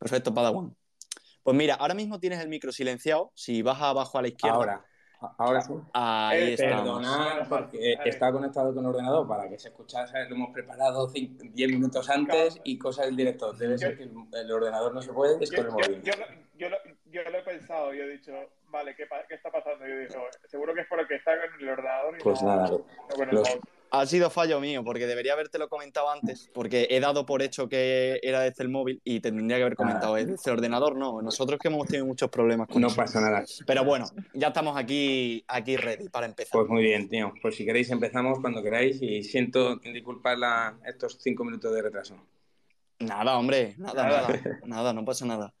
Perfecto, Padawan. Pues mira, ahora mismo tienes el micro silenciado. Si vas abajo a la izquierda. Ahora. Ahora sí. Ahí eh. Perdonad, porque está conectado con el ordenador para que se escuchase. Lo hemos preparado 10 minutos antes y cosa del director. Debe ser que el ordenador no se puede, es con el móvil. Yo, yo, lo, yo, lo, he pensado, yo he dicho, vale, ¿qué, qué está pasando? Yo he dicho, seguro que es porque está con el ordenador. Y pues no, nada, no con el los. Ha sido fallo mío, porque debería habértelo comentado antes, porque he dado por hecho que era desde el móvil y tendría que haber comentado Ah. desde el ordenador, no. Nosotros que hemos tenido muchos problemas con no eso. pasa nada. Pero bueno, ya estamos aquí, aquí ready para empezar. Pues muy bien, tío. Pues si queréis empezamos cuando queráis y siento disculpar la, estos cinco minutos de retraso. Nada, hombre, nada, Nada. nada, nada, no pasa nada.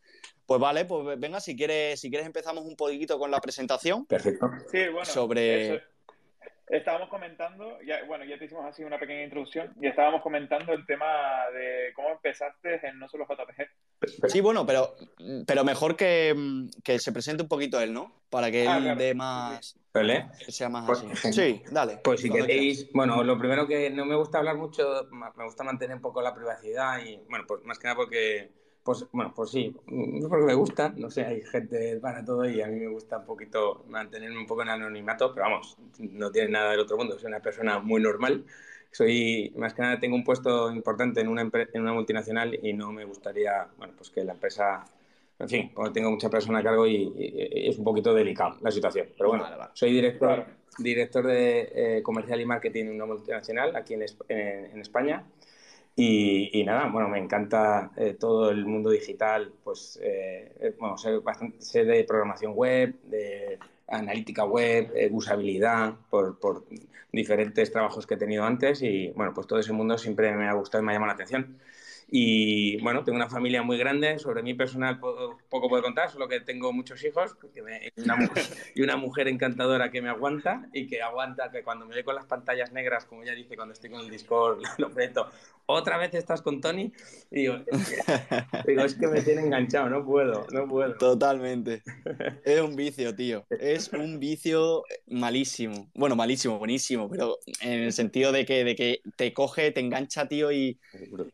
Pues vale, pues venga, si quieres, si quieres empezamos un poquito con la presentación. Perfecto. Sí, bueno. Sobre- eso- estábamos comentando, ya, bueno, ya te hicimos así una pequeña introducción y estábamos comentando el tema de cómo empezaste en No Solo JPG. Sí, bueno, pero, pero mejor que, que se presente un poquito él, ¿no? Para que él Ah, claro. dé más, ¿Vale? que sea más Pues, así. genial. Sí, dale. Pues si queréis, bueno, lo primero que no me gusta hablar mucho, me gusta mantener un poco la privacidad y, bueno, pues más que nada porque, pues, bueno, pues sí, mm, porque me gusta, no sé, hay gente para todo y a mí me gusta un poquito mantenerme un poco en anonimato, pero vamos, no tiene nada del otro mundo, soy una persona muy normal. Soy, más que nada, tengo un puesto importante en una, en una multinacional y no me gustaría, bueno, pues que la empresa, en fin, tengo mucha persona a cargo y, y- y es un poquito delicado la situación. Pero bueno, Vale, vale. soy director, director de eh, comercial y marketing en una multinacional aquí en, en- en España. Y, y nada, bueno, me encanta eh, todo el mundo digital, pues, eh, eh, bueno, sé, bastante, de programación web, de analítica web, eh, usabilidad, por, por diferentes trabajos que he tenido antes y, bueno, pues todo ese mundo siempre me ha gustado y me ha llamado la atención. Y bueno, tengo una familia muy grande. Sobre mí personal po- poco puedo contar, solo que tengo muchos hijos porque me- y, una, mu- y una mujer encantadora que me aguanta y que aguanta que cuando me ve con las pantallas negras, como ella dice cuando estoy con el Discord, lo preto, otra vez estás con Tony. Y digo, es que, digo, es que me tiene enganchado, no puedo, no puedo. Totalmente. Es un vicio, tío. Es un vicio malísimo. Bueno, malísimo, buenísimo, pero en el sentido de que, de que te coge, te engancha, tío, y,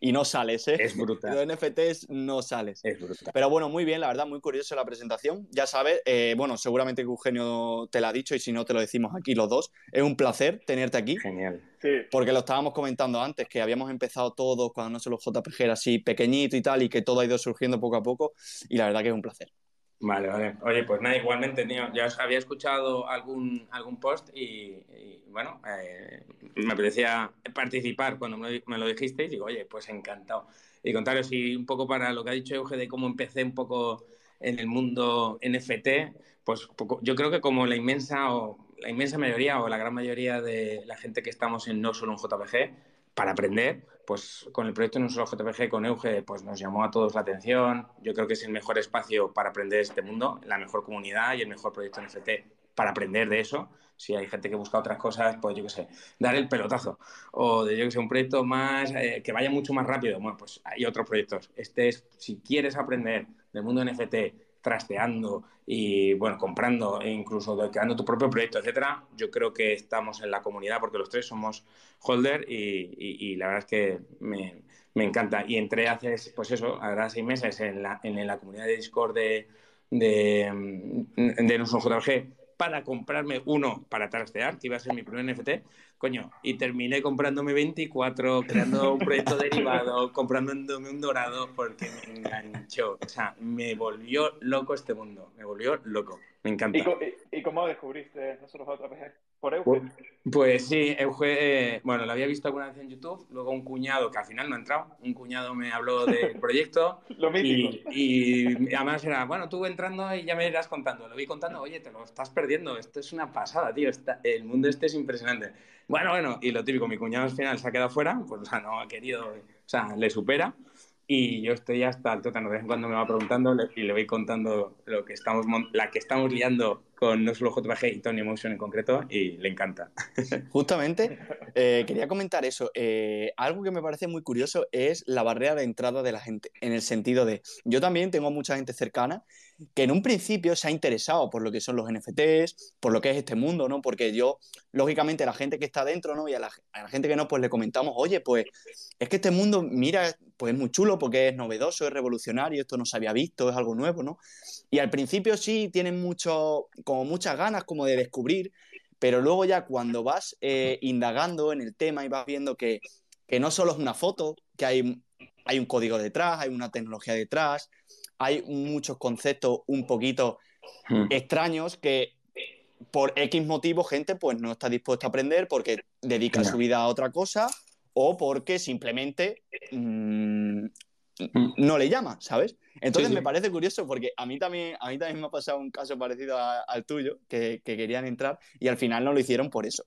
y no sales, ¿eh? Es brutal. Los NFTs no sales. Es brutal. Pero bueno, muy bien, la verdad, muy curioso la presentación. Ya sabes, eh, bueno, seguramente que Eugenio te la ha dicho y si no, te lo decimos aquí los dos. Es un placer tenerte aquí. Genial. Sí, Porque lo estábamos comentando antes, que habíamos empezado todos cuando no solo JPG era así pequeñito y tal, y que todo ha ido surgiendo poco a poco, y la verdad que es un placer. Vale, vale. Oye, pues nada, igualmente, tío. Ya os había escuchado algún, algún post y, bueno, eh, me apetecía participar cuando me, me lo dijisteis. Digo, oye, pues encantado. Y contaros, y un poco para lo que ha dicho Euge de cómo empecé un poco en el mundo NFT, pues poco- yo creo que como la inmensa o la inmensa mayoría o la gran mayoría de la gente que estamos en no solo en JPG, para aprender, pues con el proyecto No Solo JPG, con Euge, pues nos llamó a todos la atención. Yo creo que es el mejor espacio para aprender este mundo, la mejor comunidad y el mejor proyecto NFT para aprender de eso. Si hay gente que busca otras cosas, pues yo qué sé, dar el pelotazo. O de, yo que sé, un proyecto más, eh, que vaya mucho más rápido. Bueno, pues hay otros proyectos. Este es, si quieres aprender del mundo NFT, trasteando y, bueno, comprando e incluso creando tu propio proyecto, etcétera, yo creo que estamos en la comunidad porque los tres somos holder y, la verdad es que me, me encanta. Y entré hace, pues eso, ahora seis meses en la, en la comunidad de Discord de, de, de Nuso JPG para comprarme uno para trastear, que iba a ser mi primer NFT, coño, y terminé comprándome 24, creando un proyecto derivado, comprándome un dorado porque me enganchó. O sea, me volvió loco este mundo, me volvió loco, me encanta. ¿Y, cómo descubriste No Solo JPG? Por Pues, Eugen. pues sí, Euge, eh, bueno, lo había visto alguna vez en YouTube, luego un cuñado, que al final no ha entrado, un cuñado me habló del proyecto Lo mítico. y, y además era, bueno, tú entrando y ya me irás contando. Lo vi contando, oye, te lo estás perdiendo, esto es una pasada, tío, está- el mundo este es impresionante. Bueno, bueno, y lo típico, mi cuñado al final se ha quedado fuera, pues o sea, no ha querido, o sea, le supera. Y yo estoy hasta el tótano, de vez cuando me va preguntando y le voy contando lo que estamos, la que estamos liando con no solo JPG y Tony Motion en concreto y le encanta. Justamente, eh, quería comentar eso. Eh, algo que me parece muy curioso es la barrera de entrada de la gente, en el sentido de, yo también tengo mucha gente cercana que en un principio se ha interesado por lo que son los NFTs, por lo que es este mundo, ¿no? Porque yo, lógicamente, la gente que está dentro, ¿no? Y a la, gente que no, pues le comentamos, oye, pues es que este mundo, mira, pues es muy chulo porque es novedoso, es revolucionario, esto no se había visto, es algo nuevo, ¿no? Y al principio sí tienen mucho, como muchas ganas como de descubrir, pero luego ya cuando vas eh, indagando en el tema y vas viendo que, que no solo es una foto, que hay, hay un código detrás, hay una tecnología detrás, hay muchos conceptos un poquito hmm. extraños que por X motivo gente pues no está dispuesta a aprender porque dedica su vida a otra cosa o porque simplemente mm, hmm. no le llama, ¿sabes? Entonces me parece curioso porque a mí también, a mí también me ha pasado un caso parecido al tuyo, que, querían entrar y al final no lo hicieron por eso,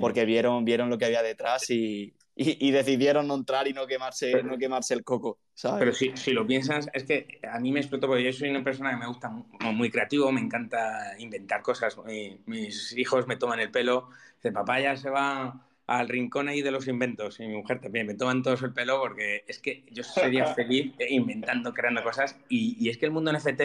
porque vieron, vieron lo que había detrás y, y, decidieron no entrar y no quemarse, no quemarse el coco, ¿sabes? Pero si, si, lo piensas, es que a mí me explotó porque yo soy una persona que me gusta muy, creativo, me encanta inventar cosas. mis hijos me toman el pelo, dice, papá ya se va al rincón ahí de los inventos y mi mujer también me toman todos el pelo porque es que yo sería feliz inventando, creando cosas y, y, es que el mundo NFT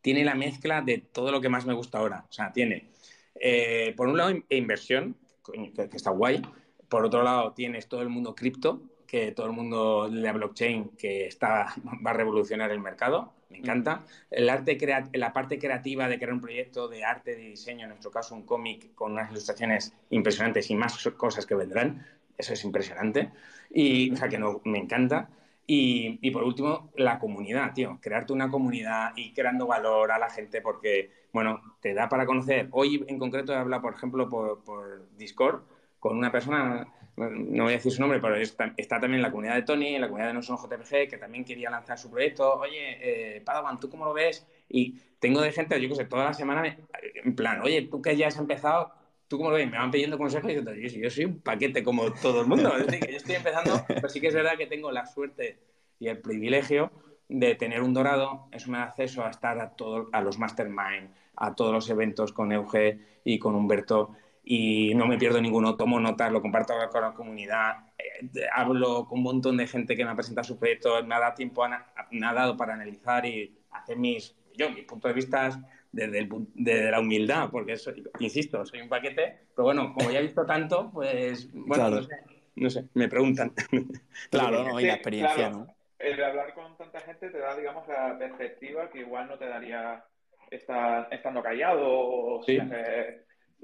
tiene la mezcla de todo lo que más me gusta ahora. O sea, tiene, eh, por un lado, inversión, que, que está guay, por otro lado, tienes todo el mundo cripto, que todo el mundo de la blockchain que está, va a revolucionar el mercado. Me encanta. El arte la parte creativa de crear un proyecto de arte, de diseño, en nuestro caso un cómic con unas ilustraciones impresionantes y más cosas que vendrán. Eso es impresionante. Y, o sea, que no, me encanta. Y, y, por último, la comunidad, tío. Crearte una comunidad y creando valor a la gente porque, bueno, te da para conocer. Hoy en concreto he hablado, por ejemplo, por, por Discord con una persona, no voy a decir su nombre, pero está, también en la comunidad de Tony, en la comunidad de No Son JPG, que también quería lanzar su proyecto. Oye, eh, Padawan, ¿tú cómo lo ves? Y tengo de gente, yo que sé, toda la semana, en plan, oye, tú que ya has empezado, ¿tú cómo lo ves? Me van pidiendo consejos y yo, yo, yo soy un paquete como todo el mundo. Es decir, que yo estoy empezando, pero sí que es verdad que tengo la suerte y el privilegio de tener un dorado, eso me da acceso a estar a, todo, a los mastermind, a todos los eventos con Euge y con Humberto y no me pierdo ninguno, tomo notas, lo comparto con la comunidad, eh, hablo con un montón de gente que me ha presentado su proyecto, me ha dado tiempo, me ha dado para analizar y hacer mis, yo, mis puntos de vista desde, el, la humildad, porque insisto, soy un paquete, pero bueno, como ya he visto tanto, pues, bueno, no, sé, me preguntan. Claro, no, y la experiencia, ¿no? El de hablar con tanta gente te da, digamos, la perspectiva que igual no te daría estar, estando callado o sí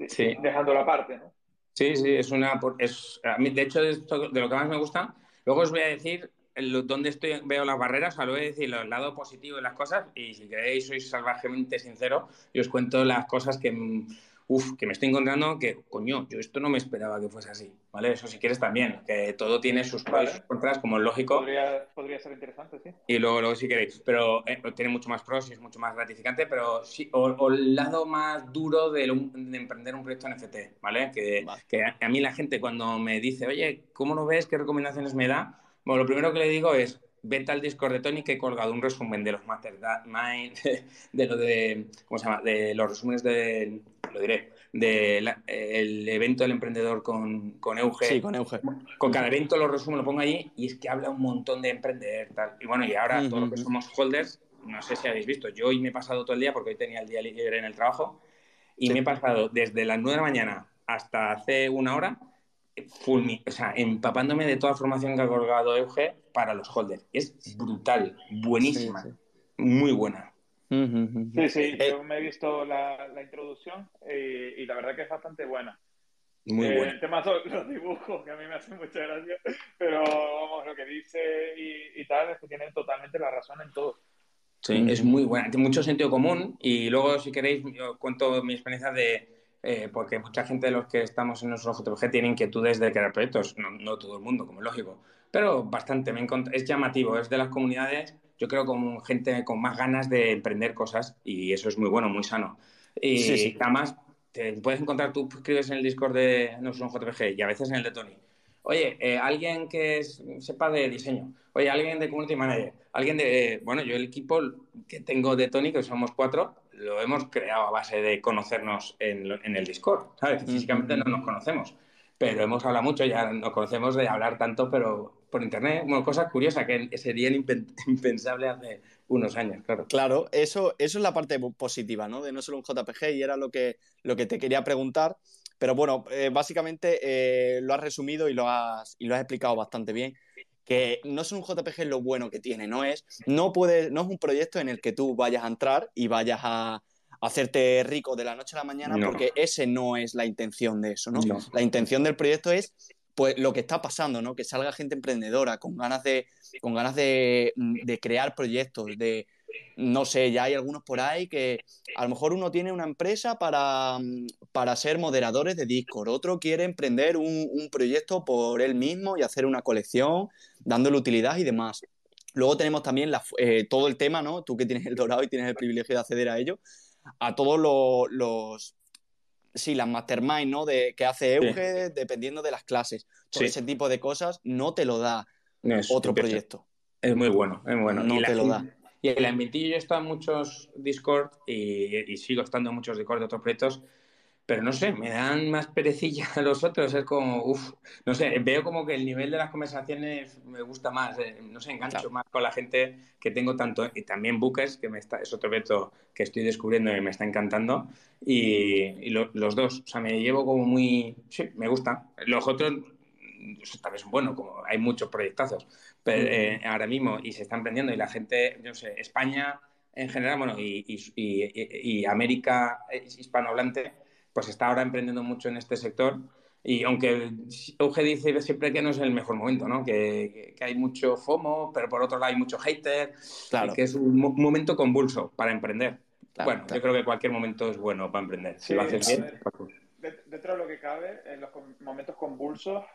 sí. la aparte, ¿no? Sí, sí, es una... Es, de hecho, de, de lo que más me gusta, luego os voy a decir dónde estoy, veo las barreras, o sea, lo voy a decir el lado positivo de las cosas y si queréis, sois salvajemente sincero y os cuento las cosas que uf, que me estoy encontrando que, coño, yo esto no me esperaba que fuese así, ¿vale? Eso si quieres también, que todo tiene sus pros y sus contras, como es lógico. Podría, ser interesante, sí. Y luego, luego si queréis, pero eh, tiene mucho más pros y es mucho más gratificante, pero sí, o, el lado más duro de, emprender un proyecto NFT, ¿vale? Que, que a, mí la gente cuando me dice, oye, ¿cómo lo ves? ¿Qué recomendaciones me da? Bueno, lo primero que le digo es, vete al Discord de Tony que he colgado un resumen de los Mastermind, de lo de, ¿cómo se llama? De los resúmenes de, lo diré, del evento del emprendedor con, con Euge. Sí, con Euge. Con cada evento lo resumo, lo pongo allí y es que habla un montón de emprender, tal. Y bueno, y ahora todos los que somos holders, no sé si habéis visto, yo hoy me he pasado todo el día porque hoy tenía el día libre en el trabajo y me he pasado desde las 9 de la mañana hasta hace una hora o sea, empapándome de toda la formación que ha colgado Euge para los holders. Es brutal, buenísima, muy buena. Sí, sí, yo me he visto la, introducción eh, y, la verdad que es bastante buena. Muy eh, El tema son los dibujos, que a mí me hacen mucha gracia, pero vamos, lo que dice y, tal es que tienen totalmente la razón en todo. Sí, es muy buena, tiene mucho sentido común y luego si queréis os cuento mi experiencia de, eh, porque mucha gente de los que estamos en nuestro JPG tiene inquietudes de crear proyectos, no, todo el mundo, como es lógico, pero bastante, me es llamativo, es de las comunidades yo creo, con gente con más ganas de emprender cosas y eso es muy bueno, muy sano. Y además, te puedes encontrar, tú escribes en el Discord de Nosotros JPG y a veces en el de Tony. Oye, eh, alguien que sepa de diseño. Oye, alguien de community manager. Alguien de. bueno, yo el equipo que tengo de Tony, que somos cuatro, lo hemos creado a base de conocernos en, en el Discord, ¿sabes? Físicamente no nos conocemos, pero hemos hablado mucho, ya nos conocemos de hablar tanto, pero por internet, bueno, cosas curiosas que serían impensables hace unos años, claro. Claro, eso, eso es la parte positiva, ¿no? De no solo un JPG y era lo que, lo que te quería preguntar. Pero bueno, eh, básicamente eh, lo has resumido y lo has, y lo has explicado bastante bien. Que no es un JPG lo bueno que tiene, no es, no puede, no es un proyecto en el que tú vayas a entrar y vayas a, hacerte rico de la noche a la mañana, porque ese no es la intención de eso, ¿no? La intención del proyecto es pues lo que está pasando, ¿no? Que salga gente emprendedora con ganas de, con ganas de, de, crear proyectos, de, no sé, ya hay algunos por ahí que a lo mejor uno tiene una empresa para, para ser moderadores de Discord, otro quiere emprender un, proyecto por él mismo y hacer una colección, dándole utilidad y demás. Luego tenemos también eh, todo el tema, ¿no? Tú que tienes el dorado y tienes el privilegio de acceder a ello, a todos los, sí, las mastermind, ¿no? De, que hace Euge dependiendo de las clases. Todo ese tipo de cosas no te lo da otro proyecto. Es muy bueno, es bueno. No te lo da. Y el ambientillo, yo he estado en muchos Discord y, y, sigo estando en muchos Discord de otros proyectos pero no sé, me dan más perecilla a los otros, es como, uff, no sé, veo como que el nivel de las conversaciones me gusta más, eh, no sé, engancho más con la gente que tengo tanto, y también Bookers, que me está, es otro reto que estoy descubriendo y me está encantando, y, los dos, o sea, me llevo como muy, sí, me gusta. Los otros también son buenos, como hay muchos proyectazos pero, eh, ahora mismo y se están aprendiendo y la gente, no sé, España en general, bueno, y, y, y América hispanohablante, pues está ahora emprendiendo mucho en este sector. Y aunque Euge dice siempre que no es el mejor momento, ¿no? Que, hay mucho FOMO, pero por otro lado hay mucho hater, claro. que es un, momento convulso para emprender. bueno, yo creo que cualquier momento es bueno para emprender. Si lo haces bien. Dentro de lo que cabe, en los momentos convulsos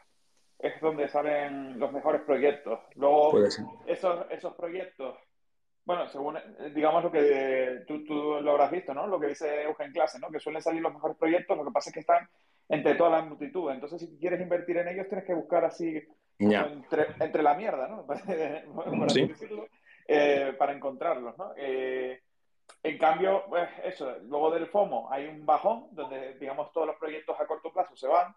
es donde salen los mejores proyectos. Luego, esos, esos proyectos bueno, según, eh, digamos lo que tú, tú, lo habrás visto, ¿no? Lo que dice Eugen en clase, ¿no? Que suelen salir los mejores proyectos, lo que pasa es que están entre toda la multitud. Entonces, si quieres invertir en ellos, tienes que buscar así entre, entre, la mierda, ¿no? para, ¿Sí? decirlo, eh, para encontrarlos, ¿no? Eh, en cambio, pues eso, luego del FOMO hay un bajón donde, digamos, todos los proyectos a corto plazo se van.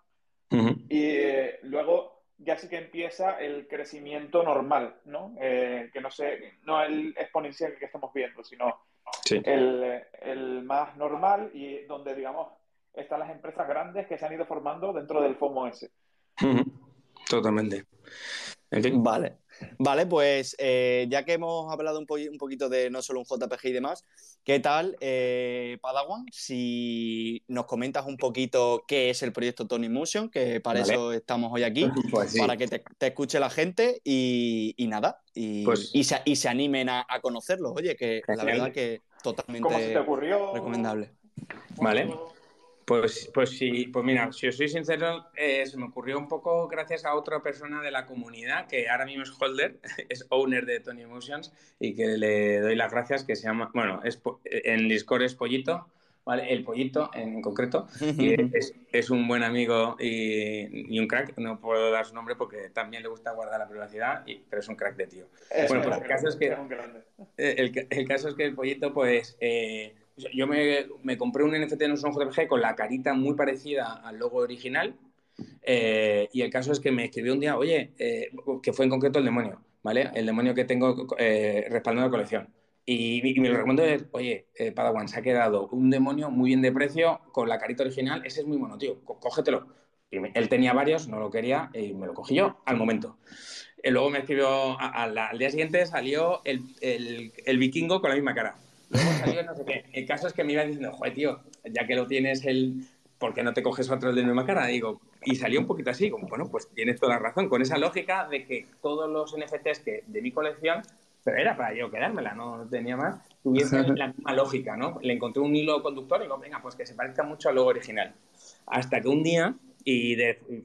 Y luego ya sí que empieza el crecimiento normal, ¿no? Eh, que no sé, no el exponencial que estamos viendo, sino el, el, más normal y donde, digamos, están las empresas grandes que se han ido formando dentro del FOMO ese. Totalmente. Vale. Vale, pues eh, ya que hemos hablado un, un, poquito de no solo un JPG y demás, ¿qué tal, eh, Padawan? Si nos comentas un poquito qué es el proyecto Tony Motion, que para eso estamos hoy aquí, pues para que te, escuche la gente y, nada, y, pues y, se, y, se, animen a, conocerlo. Oye, que la verdad que totalmente recomendable. Vale. Pues, pues sí, pues mira, si os soy sincero, eh, se me ocurrió un poco gracias a otra persona de la comunidad que ahora mismo es holder, es owner de Tony Emotions y que le doy las gracias, que se llama, bueno, es, en Discord es Pollito, ¿vale? El Pollito en concreto, y es, es, un buen amigo y, y, un crack, no puedo dar su nombre porque también le gusta guardar la privacidad, y, pero es un crack de tío. bueno, pues el caso es que, el, el, caso es que el Pollito, pues... Eh, yo me, me, compré un NFT en un JPG con la carita muy parecida al logo original. Eh, y el caso es que me escribió un día, oye, eh, que fue en concreto el demonio, ¿vale? El demonio que tengo eh, respaldando la colección. Y, me lo recomiendo es, oye, eh, Padawan, se ha quedado un demonio muy bien de precio con la carita original, ese es muy bueno, tío, cógetelo. Y él tenía varios, no lo quería y me lo cogí yo al momento. Y luego me escribió, al día siguiente salió el, el, el vikingo con la misma cara. No sé qué. El caso es que me iba diciendo, joder, tío, ya que lo tienes el... ¿Por qué no te coges otro de la misma cara? Digo, y salió un poquito así, como, bueno, pues tienes toda la razón, con esa lógica de que todos los NFTs que, de mi colección, pero era para yo quedármela, no tenía más, tuviesen la misma lógica, ¿no? Le encontré un hilo conductor y digo, venga, pues que se parezca mucho al logo original. Hasta que un día, y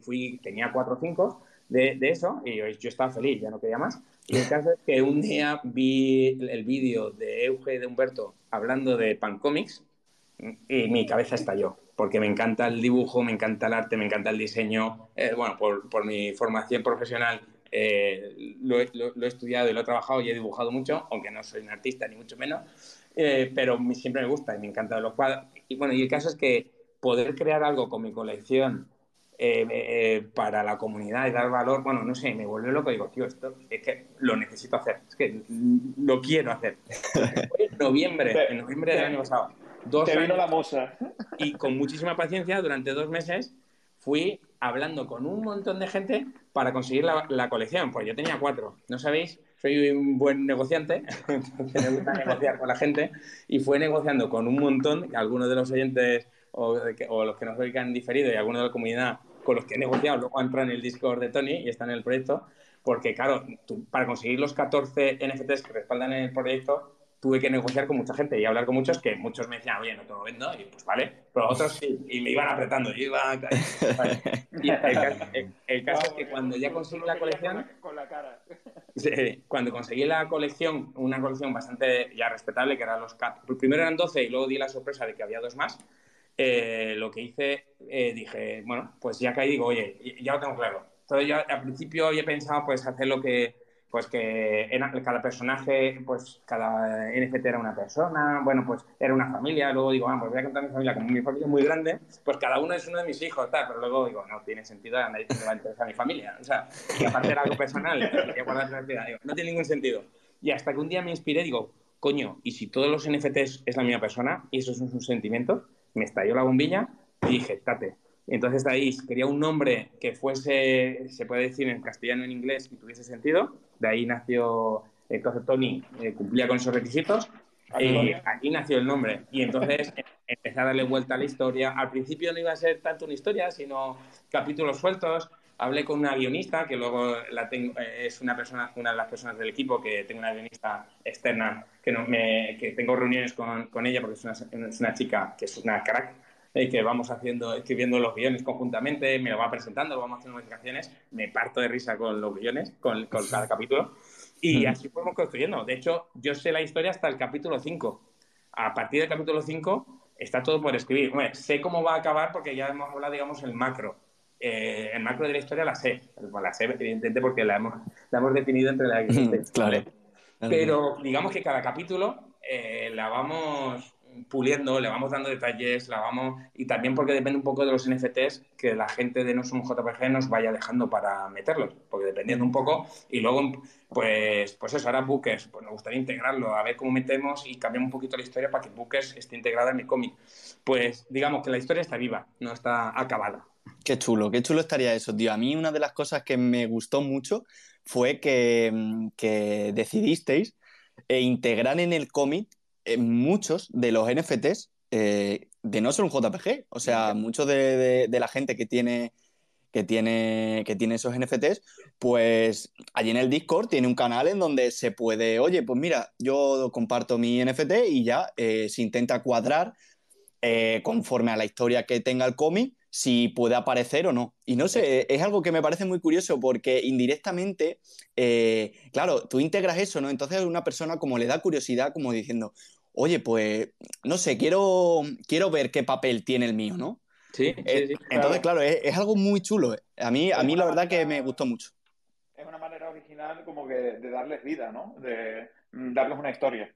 fui, tenía cuatro o cinco de, de eso, y yo estaba feliz, ya no quería más, y el caso es que un día vi el vídeo de Euge y de Humberto hablando de Pancomics y mi cabeza estalló, porque me encanta el dibujo, me encanta el arte, me encanta el diseño. Eh, bueno, por, por, mi formación profesional eh, lo, he estudiado y lo he trabajado y he dibujado mucho, aunque no soy un artista ni mucho menos. Eh, pero siempre me gusta y me encantan los cuadros. Y bueno, y el caso es que poder crear algo con mi colección eh, eh, para la comunidad y dar valor, bueno, no sé, me vuelve loco. Digo, tío, esto es que lo necesito hacer, es que lo quiero hacer. Fue en noviembre, en noviembre del año pasado. Dos te vino la moza. Y con muchísima paciencia, durante dos meses, fui hablando con un montón de gente para conseguir la, colección. Pues yo tenía cuatro. ¿No sabéis? Soy un buen negociante, me gusta negociar con la gente y fue negociando con un montón, algunos de los oyentes o, los que nos oigan diferido y algunos de la comunidad con los que he negociado, luego entra en el Discord de Tony y está en el proyecto, porque claro, para conseguir los 14 NFTs que respaldan el proyecto, tuve que negociar con mucha gente y hablar con muchos que muchos me decían, oye, no te lo vendo, y pues vale, pero otros sí, y me iban apretando, y iba Y el, caso, es que cuando ya conseguí la colección... Con la cara. cuando conseguí la colección, una colección bastante ya respetable, que eran los... Primero eran 12 y luego di la sorpresa de que había dos más, eh, lo que hice, eh, dije, bueno, pues ya ahí digo, oye, ya lo tengo claro. Entonces yo al principio había pensado pues hacer lo que, pues que cada personaje, pues cada NFT era una persona, bueno, pues era una familia, luego digo, ah, pues voy a contar mi familia, como mi familia es muy grande, pues cada uno es uno de mis hijos, tal, pero luego digo, no tiene sentido, a nadie me va a interesar mi familia, o sea, y aparte era algo personal, digo, no tiene ningún sentido. Y hasta que un día me inspiré, digo, coño, ¿y si todos los NFTs es la misma persona y esos son sus sentimientos? Me estalló la bombilla y dije, tate. Entonces de ahí quería un nombre que fuese, se puede decir en castellano en inglés y tuviese sentido. De ahí nació, entonces Tony eh, cumplía con esos requisitos y aquí nació el nombre. Y entonces empecé a darle vuelta a la historia. Al principio no iba a ser tanto una historia, sino capítulos sueltos. Hablé con una guionista, que luego la tengo, eh, es una, persona, una de las personas del equipo, que tengo una guionista externa, que, no me, que tengo reuniones con, con ella, porque es una, es una, chica que es una crack, y que vamos haciendo, escribiendo los guiones conjuntamente, me lo va presentando, lo vamos haciendo modificaciones, me parto de risa con los guiones, con, con cada capítulo, y así fuimos construyendo. De hecho, yo sé la historia hasta el capítulo 5. A partir del capítulo 5 está todo por escribir. sé cómo va a acabar porque ya hemos hablado, digamos, el macro eh, el macro de la historia la sé. la sé, evidentemente, porque la hemos, la hemos definido entre la que claro. Pero digamos que cada capítulo eh, la vamos puliendo, le vamos dando detalles, la vamos y también porque depende un poco de los NFTs que la gente de No Somos JPG nos vaya dejando para meterlos, porque dependiendo un poco y luego pues pues eso, ahora Bookers, pues me gustaría integrarlo, a ver cómo metemos y cambiamos un poquito la historia para que Bookers esté integrada en mi cómic. Pues digamos que la historia está viva, no está acabada. Qué chulo, qué chulo estaría eso, tío. A mí una de las cosas que me gustó mucho fue que, mm, decidisteis eh, integrar en el cómic eh, muchos de los NFTs eh, de no ser un JPG. O sea, muchos de, la gente que tiene, que, tiene, que tiene esos NFTs, pues allí en el Discord tiene un canal en donde se puede, oye, pues mira, yo comparto mi NFT y ya se intenta cuadrar conforme a la historia que tenga el cómic si puede aparecer o no. Y no sé, es algo que me parece muy curioso porque indirectamente, eh, claro, tú integras eso, ¿no? Entonces una persona como le da curiosidad, como diciendo, oye, pues, no sé, quiero, quiero ver qué papel tiene el mío, ¿no? Sí, eh, sí, Entonces, claro, es, algo muy chulo. A mí, a mí la verdad que me gustó mucho. Es una manera original como que de darles vida, ¿no? De mm, darles una historia.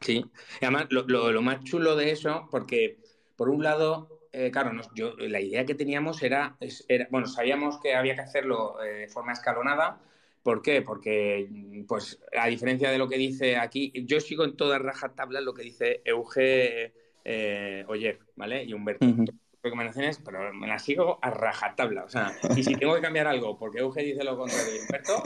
Sí, y además lo, lo más chulo de eso, porque por un lado eh, claro, yo, la idea que teníamos era, bueno, sabíamos que había que hacerlo eh, de forma escalonada. ¿Por qué? Porque, pues, a diferencia de lo que dice aquí, yo sigo en toda rajatabla lo que dice Euge eh, Oyer, ¿vale? Y Humberto. recomendaciones, pero me las sigo a rajatabla. O sea, y si tengo que cambiar algo porque Euge dice lo contrario y Humberto,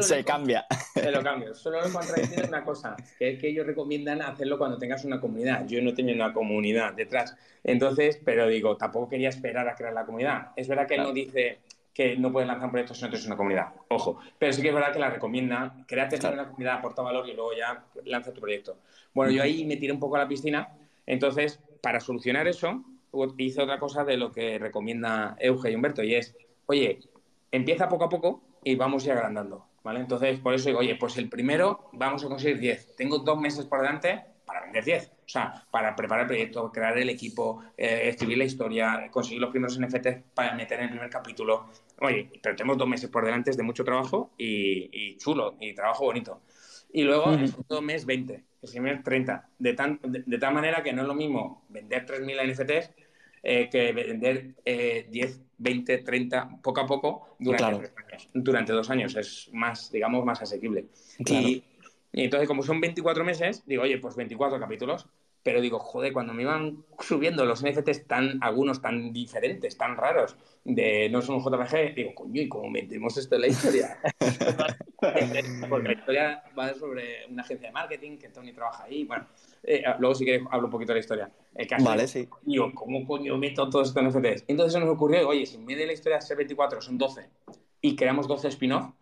se cambia. Se lo cambio. Solo lo contradicción es una cosa, que es que ellos recomiendan hacerlo cuando tengas una comunidad. Yo no tengo una comunidad detrás. Entonces, pero digo, tampoco quería esperar a crear la comunidad. Es verdad que él no dice que no puedes lanzar un proyecto si no tienes una comunidad. Ojo. Pero sí que es verdad que la recomienda. Créate una comunidad, aporta valor y luego ya lanza tu proyecto. Bueno, yo ahí me tiré un poco a la piscina. Entonces, para solucionar eso, hice otra cosa de lo que recomienda Euge y Humberto y es, oye, empieza poco a poco y vamos a ir agrandando, ¿vale? Entonces, por eso digo, oye, pues el primero vamos a conseguir 10. Tengo dos meses por delante para vender 10. O sea, para preparar el proyecto, crear el equipo, eh, escribir la historia, conseguir los primeros NFTs para meter en el primer capítulo. Oye, pero tenemos dos meses por delante de mucho trabajo y, chulo, y trabajo bonito. Y luego, el segundo mes, 20. streamer 30. De, tan, de, tal manera que no es lo mismo vender 3.000 NFTs eh, que vender 10, 20, 30, poco a poco durante años. Durante dos años es más, digamos, más asequible. Y, y entonces, como son 24 meses, digo, oye, pues 24 capítulos pero digo, joder, cuando me iban subiendo los NFTs tan, algunos tan diferentes, tan raros, de no son un JPG, digo, coño, ¿y cómo metemos esto en la historia? Porque la historia va sobre una agencia de marketing, que Tony trabaja ahí, bueno, eh, luego si quieres hablo un poquito de la historia. vale, sí. Digo, ¿cómo coño meto todos estos NFTs? Entonces se nos ocurrió, oye, si en vez de la historia ser 24 son 12 y creamos 12 spin-off,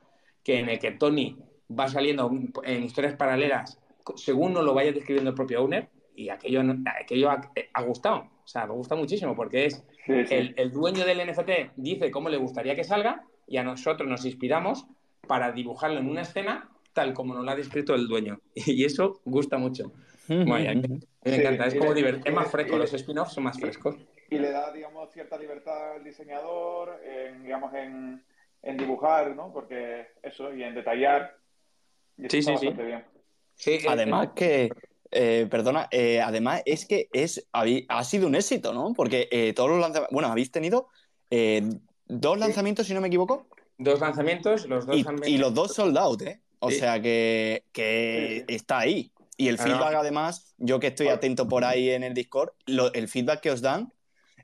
que en el que Tony va saliendo en historias paralelas según nos lo vaya describiendo el propio owner, y aquello, aquello eh, ha, gustado. O sea, me gusta muchísimo porque es El, dueño del NFT dice cómo le gustaría que salga y a nosotros nos inspiramos para dibujarlo en una escena tal como nos lo ha descrito el dueño. Y eso gusta mucho. me encanta, es como divertido, es más fresco, los spin-offs son más frescos. Y le da, digamos, cierta libertad al diseñador, en, digamos, en, en dibujar, ¿no? Porque eso, y en detallar. sí, sí, sí. sí. Además que eh, perdona, eh, además es que es, ha sido un éxito, ¿no? Porque eh, todos los lanzamientos, bueno, habéis tenido dos lanzamientos, si no me equivoco. Dos lanzamientos, los dos y, y los dos sold out, ¿eh? O sea que, está ahí. Y el feedback, además, yo que estoy atento por ahí en el Discord, el feedback que os dan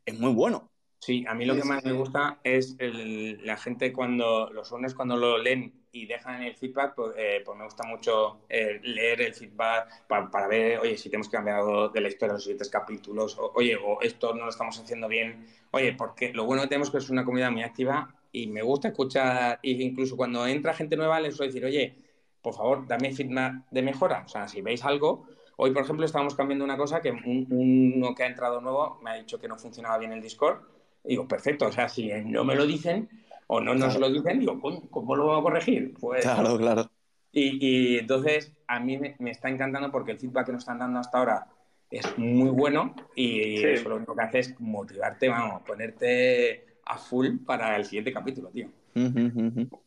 es muy bueno. Sí, a mí lo que más me gusta es la gente cuando, los owners cuando lo leen y dejan el feedback, pues, eh, pues me gusta mucho eh, leer el feedback para, ver, oye, si tenemos algo de la historia los siguientes capítulos, oye, o esto no lo estamos haciendo bien, oye, porque lo bueno que tenemos es que es una comunidad muy activa y me gusta escuchar, e incluso cuando entra gente nueva les suelo decir, oye, por favor, dame feedback de mejora, o sea, si veis algo, hoy por ejemplo estábamos cambiando una cosa que uno que ha entrado nuevo me ha dicho que no funcionaba bien el Discord. Digo, perfecto, o sea, si no me lo dicen o no nos lo dicen, digo, ¿cómo, lo voy a corregir? Pues, claro, claro. Y, entonces a mí me, está encantando porque el feedback que nos están dando hasta ahora es muy bueno y eso lo único que hace es motivarte, vamos, ponerte a full para el siguiente capítulo, tío.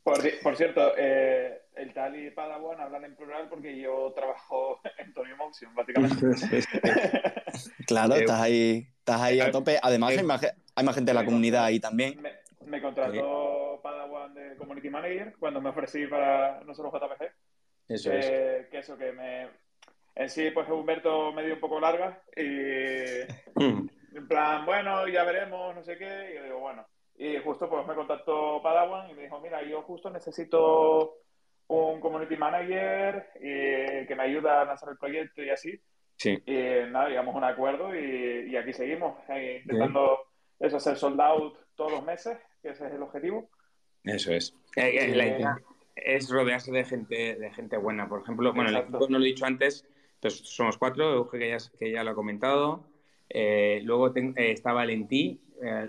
por, cierto, eh, el tal y Padawan hablan en plural porque yo trabajo en Tony Motion, básicamente. claro, eh, estás ahí, estás ahí a tope. Además, hay más, hay más gente de la comunidad ahí también. Me, contrató Manager cuando me ofrecí para nosotros JPG. Eso es. Que eso que me... En sí, pues Humberto me dio un poco larga y... Hmm. En plan, bueno, ya veremos, no sé qué. Y yo digo, bueno. Y justo pues me contactó Padawan y me dijo, mira, yo justo necesito un community manager que me ayuda a lanzar el proyecto y así. Sí. Y nada, llegamos a un acuerdo y, aquí seguimos, intentando eso, hacer sold out todos los meses, que ese es el objetivo. Eso es. Eh, eh, la idea es rodearse de gente, de gente buena. Por ejemplo, bueno, no lo he dicho antes, pues somos cuatro, que ya, que ya lo ha comentado. Eh, luego está Valentí,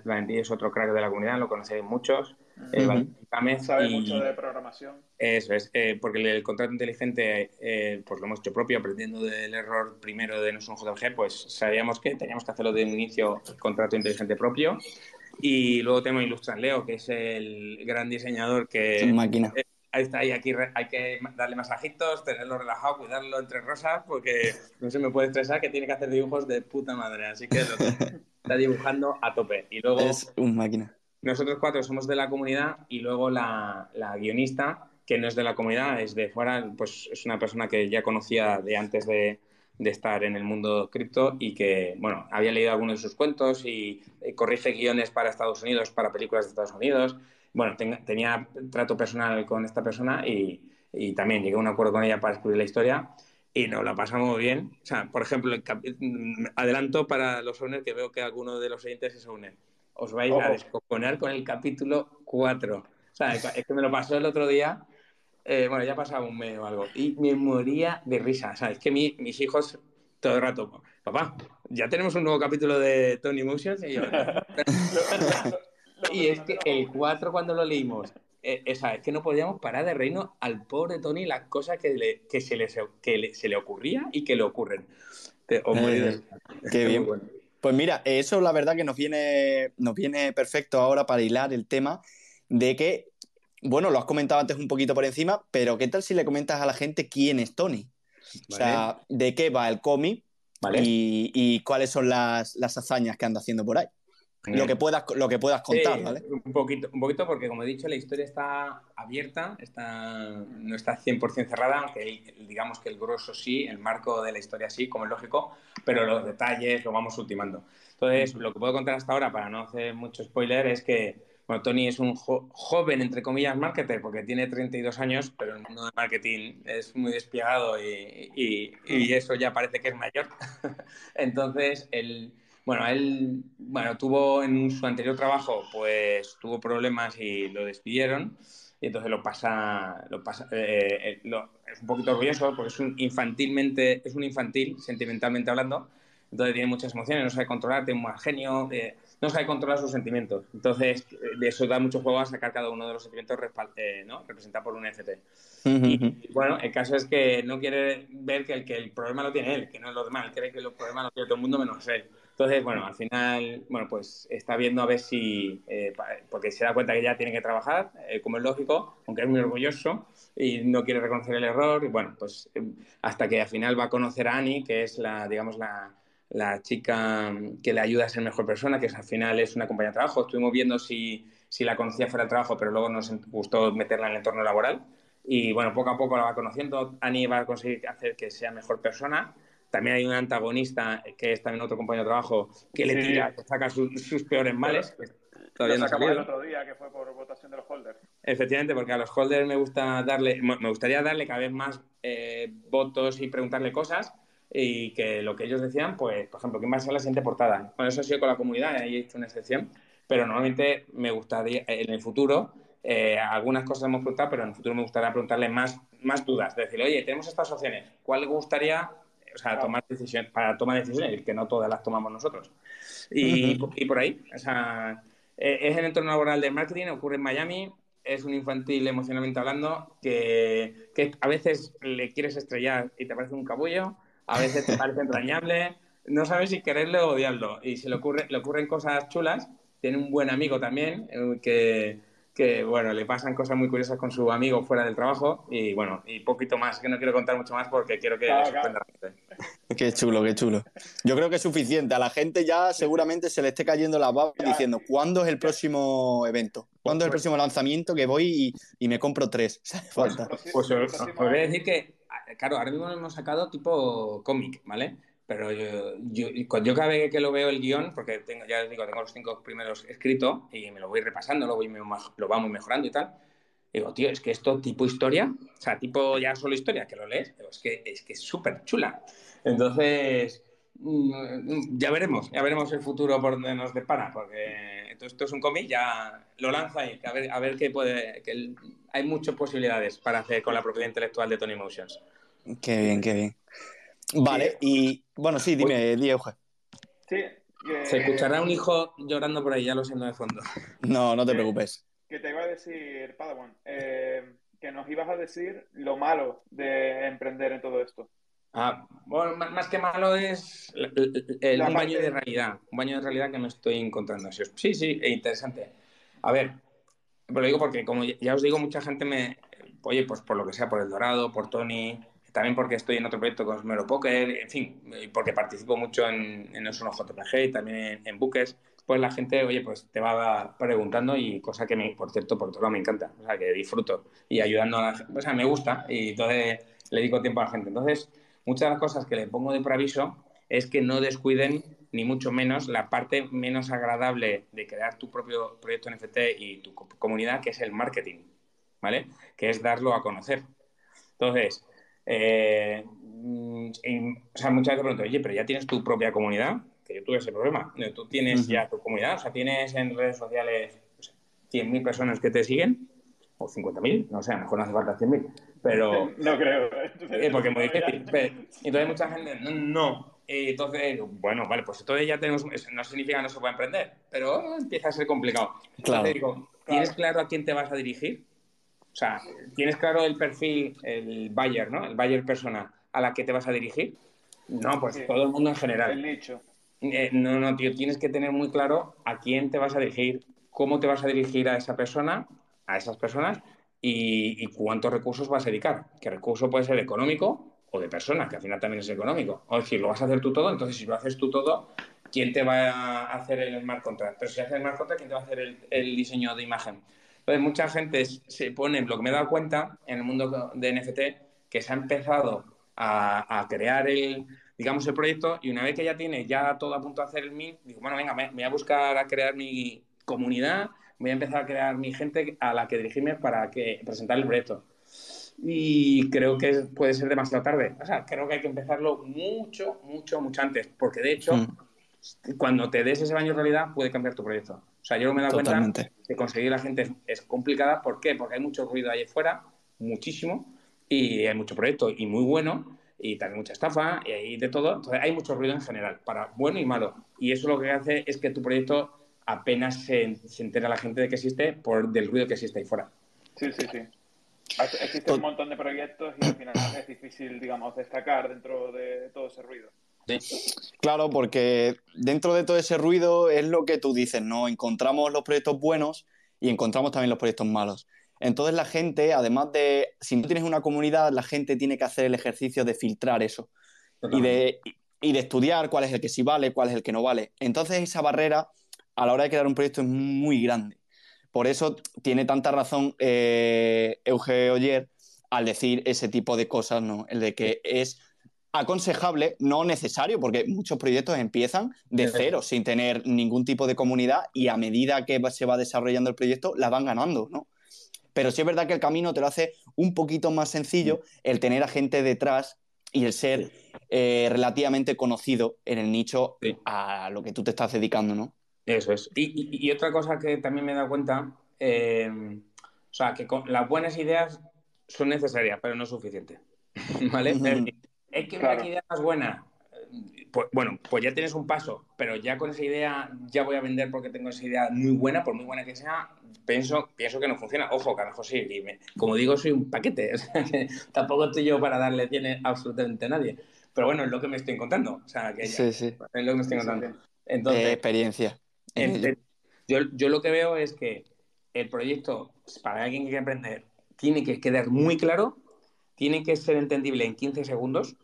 Valentí es otro crack de la comunidad, lo conocéis muchos. Sabe mucho de programación. Eso es, porque el, contrato inteligente pues lo hemos hecho propio, aprendiendo del error primero de nuestro JPG, pues sabíamos que teníamos que hacerlo de un inicio, contrato inteligente propio. Y luego tenemos Ilustran Leo, que es el gran diseñador que... Es máquina. ahí está, y aquí hay que darle masajitos, tenerlo relajado, cuidarlo entre rosas, porque no se me puede estresar que tiene que hacer dibujos de puta madre. Así que lo está dibujando a tope. Y luego... Es un máquina. Nosotros cuatro somos de la comunidad y luego la, la guionista, que no es de la comunidad, es de fuera, pues es una persona que ya conocía de antes de, de estar en el mundo cripto y que, bueno, había leído algunos de sus cuentos y eh, corrige guiones para Estados Unidos, para películas de Estados Unidos. Bueno, tenía trato personal con esta persona y, y, también llegué a un acuerdo con ella para escribir la historia y nos la pasamos bien. O sea, por ejemplo, mm, adelanto para los owners que veo que alguno de los oyentes es owner. Os vais a descoponer con el capítulo 4. O sea, es que me lo pasó el otro día eh, bueno, ya pasaba un mes o algo, y me moría de risa. ¿sabes? Es que mis hijos todo el rato, papá, ya tenemos un nuevo capítulo de Tony Motions. Y, y es que el 4 cuando lo leímos, eh, es que no podíamos parar de reino al pobre Tony las cosas que, le, que, se, le, que se le ocurría y que le ocurren. Eh, qué bien. Pues mira, eso la verdad que nos viene, nos viene perfecto ahora para hilar el tema de que bueno, lo has comentado antes un poquito por encima, pero ¿qué tal si le comentas a la gente quién es Tony? O sea, ¿de qué va el cómic? Y, cuáles son las, hazañas que anda haciendo por ahí. Lo que, puedas, lo que puedas contar, ¿vale? Un poquito, un poquito, porque como he dicho, la historia está abierta, está, no está 100% cerrada, aunque digamos que el grosso sí, el marco de la historia sí, como es lógico, pero los detalles lo vamos ultimando. Entonces, lo que puedo contar hasta ahora, para no hacer mucho spoiler, es que bueno, Tony es un joven, entre comillas, marketer, porque tiene 32 años, pero el mundo de marketing es muy despiadado y, eso ya parece que es mayor. Entonces, él, bueno, él bueno, tuvo en su anterior trabajo, pues tuvo problemas y lo despidieron. Y entonces lo pasa, lo pasa eh, eh, es un poquito orgulloso porque es un infantilmente, es un infantil, sentimentalmente hablando, entonces tiene muchas emociones, no sabe controlar, tiene un mal genio, eh, no sabe controlar sus sentimientos. Entonces, de eso da mucho juego a sacar cada uno de los sentimientos eh, ¿no? representado por un FT. y, bueno, el caso es que no quiere ver que el, que el problema lo tiene él, que no es lo demás, él cree que el problema lo tiene todo el mundo menos él. Entonces, bueno, al final, bueno, pues está viendo a ver si, eh, porque se da cuenta que ya tiene que trabajar, eh, como es lógico, aunque es muy orgulloso y no quiere reconocer el error, y bueno, pues hasta que al final va a conocer a Annie, que es la, digamos, la, la chica que le ayuda a ser mejor persona, que al final es una compañía de trabajo. Estuvimos viendo si, si la conocía fuera de trabajo, pero luego nos gustó meterla en el entorno laboral. Y bueno, poco a poco la va conociendo. Annie va a conseguir hacer que sea mejor persona. También hay un antagonista, que es también otro compañero de trabajo, que le tira, que saca sus peores males. todavía lo sacamos el otro día, que fue por votación de los holders. Efectivamente, porque a los holders me gusta darle, me gustaría darle cada vez más eh, votos y preguntarle cosas, y que lo que ellos decían, pues, por ejemplo, ¿quién va a ser la siguiente portada? Bueno, eso ha sido con la comunidad, ahí he hecho una excepción, pero normalmente me gustaría, en el futuro, eh, algunas cosas hemos preguntado, pero en el futuro me gustaría preguntarle más, más dudas, de decir, oye, tenemos estas opciones, ¿cuál gustaría, o sea, tomar decisiones, para tomar decisiones, que no todas las tomamos nosotros? Y, y por ahí, o sea, eh, es el entorno laboral del marketing, ocurre en Miami, es un infantil emocionalmente hablando que, que, a veces le quieres estrellar y te parece un cabullo, a veces te parece entrañable, no sabes si quererle o odiarlo. Y se le, ocurre, le ocurren cosas chulas. Tiene un buen amigo también, eh, que, que, bueno, le pasan cosas muy curiosas con su amigo fuera del trabajo. Y bueno, y poquito más, que no quiero contar mucho más porque quiero que le sorprenda gente. Qué chulo, qué chulo. Yo creo que es suficiente. A la gente ya seguramente se le esté cayendo la baba diciendo, ¿cuándo es el próximo evento? ¿Cuándo es el próximo lanzamiento que voy y, me compro tres? Pues, pues, os voy a decir que claro, ahora mismo lo hemos sacado tipo cómic, ¿vale? Pero yo, yo, yo, cada vez que lo veo el guion, porque tengo, ya os digo, tengo los cinco primeros escritos y me lo voy repasando, lo, voy, lo vamos mejorando y tal. Digo, tío, es que esto tipo historia, o sea, tipo ya solo historia, que lo lees, es que es que súper chula. Entonces, mm, ya veremos, ya veremos el futuro por donde nos depara, porque esto, es un cómic, ya lo lanza y a ver, a ver qué puede, que hay muchas posibilidades para hacer con la propiedad intelectual de Tony Motions. Qué bien, qué bien. Vale, y bueno, sí, dime, Diego. Sí. Se escuchará un hijo llorando por ahí, ya lo siento de fondo. No, no te preocupes. Que te iba a decir, Padawan, eh, que nos ibas a decir lo malo de emprender en todo esto. Ah, bueno, más que malo es el, un baño de realidad, un baño de realidad que me estoy encontrando. Sí, sí, interesante. A ver, lo digo porque, como ya os digo, mucha gente me, oye, pues por lo que sea, por El Dorado, por Tony, también porque estoy en otro proyecto con Mero Poker, en fin, porque participo mucho en, en Oso JPG y también en, Bookers, pues la gente, oye, pues te va preguntando y cosa que, me, por cierto, por todo me encanta, o sea, que disfruto y ayudando a la gente, o sea, me gusta y entonces le dedico tiempo a la gente. Entonces, muchas de las cosas que le pongo de preaviso es que no descuiden ni mucho menos la parte menos agradable de crear tu propio proyecto NFT y tu comunidad, que es el marketing. ¿vale? Que es darlo a conocer. Entonces, eh, mm, o sea, muchas veces pregunto, oye, pero ya tienes tu propia comunidad, que yo tuve ese problema. Tú tienes ya tu comunidad, o sea, tienes en redes sociales no sé, 100.000 personas que te siguen, o 50.000, no sé, a lo mejor no hace falta 100.000, pero... No creo. Eh, porque muy difícil. Entonces mucha gente, no. entonces, bueno, vale, pues entonces ya tenemos, no significa que no se pueda emprender, pero empieza a ser complicado. Claro. digo, ¿tienes claro a quién te vas a dirigir? O sea, ¿tienes claro el perfil, el buyer, ¿no? El buyer persona a la que te vas a dirigir. No, pues todo el mundo en general. El nicho. Eh, no, no, tío, tienes que tener muy claro a quién te vas a dirigir, cómo te vas a dirigir a esa persona, a esas personas y, cuántos recursos vas a dedicar. ¿Qué recurso puede ser económico o de personas, que al final también es económico. O decir, lo vas a hacer tú todo, entonces si lo haces tú todo, ¿quién te va a hacer el smart contract? Pero si haces el smart contract, ¿quién te va a hacer el, diseño de imagen? Entonces, mucha gente se pone, lo que me he dado cuenta en el mundo de NFT, que se ha empezado a, crear el, digamos, el proyecto y una vez que ya tiene ya todo a punto de hacer el MIN, digo, bueno, venga, me voy a buscar a crear mi comunidad, voy a empezar a crear mi gente a la que dirigirme para que presentar el proyecto. Y creo que puede ser demasiado tarde. O sea, creo que hay que empezarlo mucho, mucho, mucho antes. Porque de hecho. Cuando te des ese baño de realidad, puede cambiar tu proyecto. O sea, yo me he dado cuenta que conseguir la gente es, complicada. ¿Por qué? Porque hay mucho ruido ahí afuera, muchísimo, y hay mucho proyecto y muy bueno, y también mucha estafa, y hay de todo. Entonces, hay mucho ruido en general, para bueno y malo. Y eso lo que hace es que tu proyecto apenas se, se entera la gente de que existe por del ruido que existe ahí fuera. Sí, sí, sí. Existe un montón de proyectos y al final es difícil, digamos, destacar dentro de todo ese ruido. Claro, porque dentro de todo ese ruido es lo que tú dices, ¿no? Encontramos los proyectos buenos y encontramos también los proyectos malos. Entonces la gente, además de, si no tienes una comunidad, la gente tiene que hacer el ejercicio de filtrar eso y de, y de estudiar cuál es el que sí vale, cuál es el que no vale. Entonces esa barrera a la hora de crear un proyecto es muy grande. Por eso tiene tanta razón eh, Euge Oyer al decir ese tipo de cosas, ¿no? El de que es aconsejable, no necesario, porque muchos proyectos empiezan de cero, sin tener ningún tipo de comunidad y a medida que se va desarrollando el proyecto, la van ganando, ¿no? Pero sí es verdad que el camino te lo hace un poquito más sencillo el tener a gente detrás y el ser eh, relativamente conocido en el nicho a lo que tú te estás dedicando, ¿no? Eso es. Y, otra cosa que también me he dado cuenta, eh, o sea, que las buenas ideas son necesarias, pero no suficientes. ¿Vale? Es, que una idea más buena. Pues, bueno, pues ya tienes un paso, pero ya con esa idea ya voy a vender porque tengo esa idea muy buena, por muy buena que sea, pienso, pienso que no funciona. Ojo, que a lo mejor sí, como digo, soy un paquete, tampoco estoy yo para darle tiene absolutamente a nadie. Pero bueno, es lo que me estoy encontrando. O sea, que sí, sí. es lo que me estoy encontrando. Entonces, experiencia. Yo, yo, lo que veo es que el proyecto, para alguien que quiere emprender, tiene que quedar muy claro, tiene que ser entendible en 15 segundos.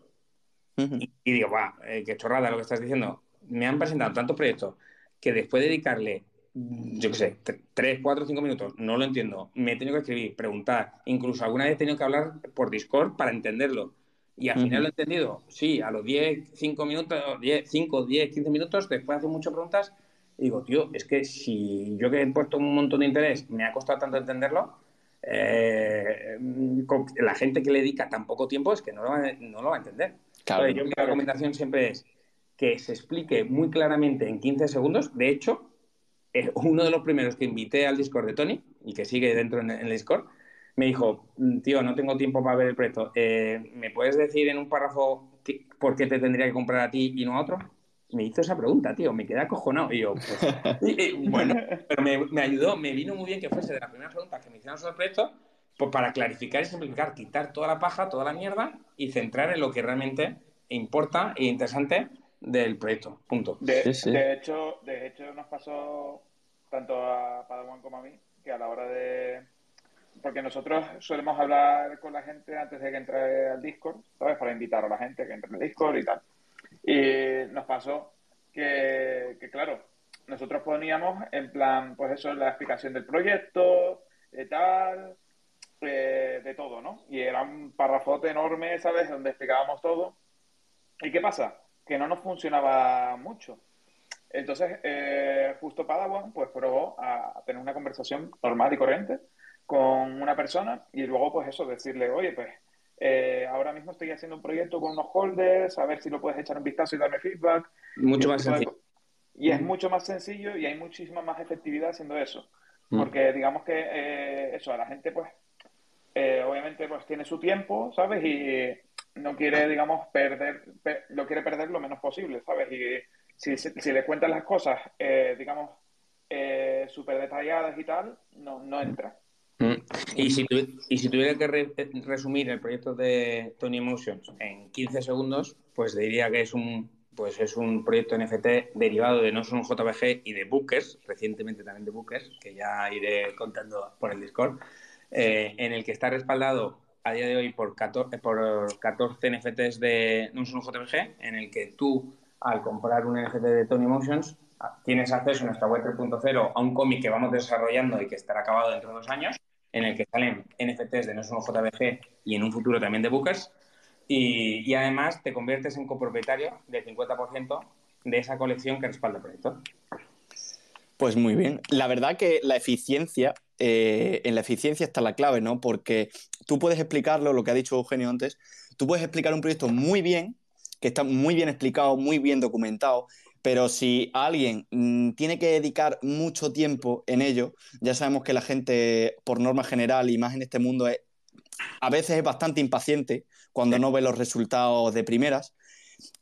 y, digo, va, eh, qué chorrada lo que estás diciendo. Me han presentado tantos proyectos que después de dedicarle, yo qué sé, 3, 4, 5 minutos, no lo entiendo. Me he tenido que escribir, preguntar, incluso alguna vez he tenido que hablar por Discord para entenderlo. Y al final lo he entendido, sí, a los 10, 5 minutos, 10, 5, 10, 15 minutos, después de hacer muchas preguntas, digo, tío, es que si yo que he puesto un montón de interés me ha costado tanto entenderlo, eh, la gente que le dedica tan poco tiempo es que no lo va, no lo va a entender. Claro, yo mi recomendación siempre es que se explique muy claramente en 15 segundos. De hecho, eh, uno de los primeros que invité al Discord de Tony y que sigue dentro en, el Discord, me dijo, mm, tío, no tengo tiempo para ver el proyecto. Eh, ¿Me puedes decir en un párrafo por qué te tendría que comprar a ti y no a otro? Me hizo esa pregunta, tío, me quedé acojonado. Y yo, pues, bueno, pero me, ayudó, me vino muy bien que fuese de las primeras preguntas que me hicieron sobre el proyecto, pues para clarificar y simplificar, quitar toda la paja, toda la mierda y centrar en lo que realmente importa e interesante del proyecto. Punto. De, hecho, de hecho, nos pasó tanto a Padawan como a mí que a la hora de. Porque nosotros solemos hablar con la gente antes de que entre al Discord, ¿sabes? Para invitar a la gente que entre al Discord y tal. Y nos pasó que, claro, nosotros poníamos en plan, pues eso, la explicación del proyecto, de tal, eh, de todo, ¿no? Y era un parrafote enorme, ¿sabes? Donde explicábamos todo. ¿Y qué pasa? Que no nos funcionaba mucho. Entonces, eh, justo Padawan, pues probó a tener una conversación normal y corriente con una persona y luego, pues eso, decirle, oye, pues eh, ahora mismo estoy haciendo un proyecto con unos holders, a ver si lo puedes echar un vistazo y darme feedback. Mucho más sencillo. Y es mucho más sencillo y hay muchísima más efectividad haciendo eso. Mm. Porque digamos que eh, eso, a la gente pues eh, obviamente pues tiene su tiempo, ¿sabes? Y no quiere, digamos, perder, lo quiere perder lo menos posible, ¿sabes? Y si, si le cuentan las cosas, digamos, súper detalladas y tal, no, no entra. Y si, y si tuviera que resumir el proyecto de Tony Emotions en 15 segundos, pues diría que es un, pues es un proyecto NFT derivado de no solo JPG y de Bookers, recientemente también de Bookers, que ya iré contando por el Discord, eh, en el que está respaldado a día de hoy por 14, por 14 NFTs de un solo JPG, en el que tú, al comprar un NFT de Tony Motions, tienes acceso en nuestra web 3.0 a un cómic que vamos desarrollando y que estará acabado dentro de dos años, en el que salen NFTs de no solo JBG y en un futuro también de Bookers. Y, y además te conviertes en copropietario del 50% de esa colección que respalda el proyecto. Pues muy bien. La verdad que la eficiencia, eh, en la eficiencia está la clave, ¿no? Porque tú puedes explicarlo, lo que ha dicho Eugenio antes, tú puedes explicar un proyecto muy bien, que está muy bien explicado, muy bien documentado, pero si alguien mm, tiene que dedicar mucho tiempo en ello, ya sabemos que la gente, por norma general y más en este mundo, a veces es bastante impaciente cuando no ve los resultados de primeras.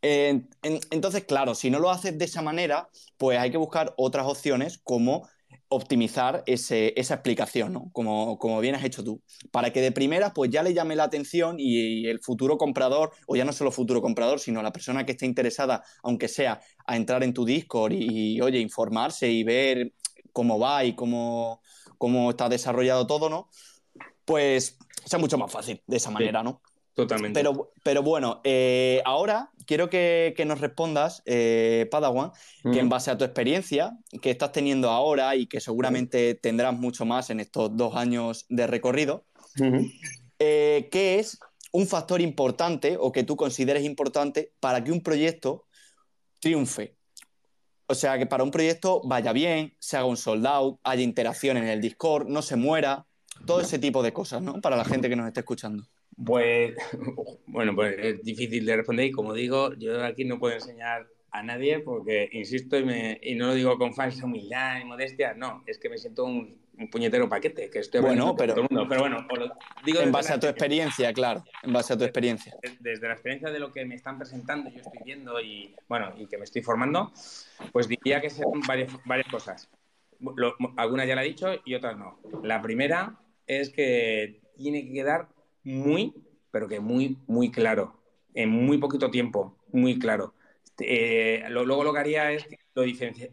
entonces, claro, si no lo haces de esa manera, pues hay que buscar otras opciones como optimizar esa explicación, ¿no? Como, como, bien has hecho tú, para que de primera pues ya le llame la atención y, el futuro comprador, o ya no solo futuro comprador, sino la persona que esté interesada, aunque sea, a entrar en tu Discord y, oye, informarse y ver cómo va y cómo, cómo está desarrollado todo, ¿no? Pues sea mucho más fácil de esa manera, ¿no? Totalmente. Pero, pero bueno, eh, ahora quiero que, nos respondas, eh, Padawan, que en base a tu experiencia que estás teniendo ahora y que seguramente tendrás mucho más en estos dos años de recorrido, eh, ¿qué es un factor importante o que tú consideres importante para que un proyecto triunfe? O sea, que para un proyecto vaya bien, se haga un sold out, haya interacción en el Discord, no se muera, todo ese tipo de cosas, ¿no? Para la gente que nos esté escuchando. Pues, bueno, pues es difícil de responder y como digo, yo aquí no puedo enseñar a nadie porque, insisto, y, me, y no lo digo con falsa humildad y modestia, no, es que me siento un, puñetero paquete, que estoy bueno, pero, todo el mundo. Pero bueno, digo en base a tu experiencia, claro, en base a tu experiencia. Desde la experiencia de lo que me están presentando, yo estoy viendo y, bueno, y que me estoy formando, pues diría que son varias, varias cosas. algunas ya la he dicho y otras no. La primera es que tiene que quedar muy, pero que muy, muy claro, en muy poquito tiempo, muy claro. Eh, luego lo que haría es lo,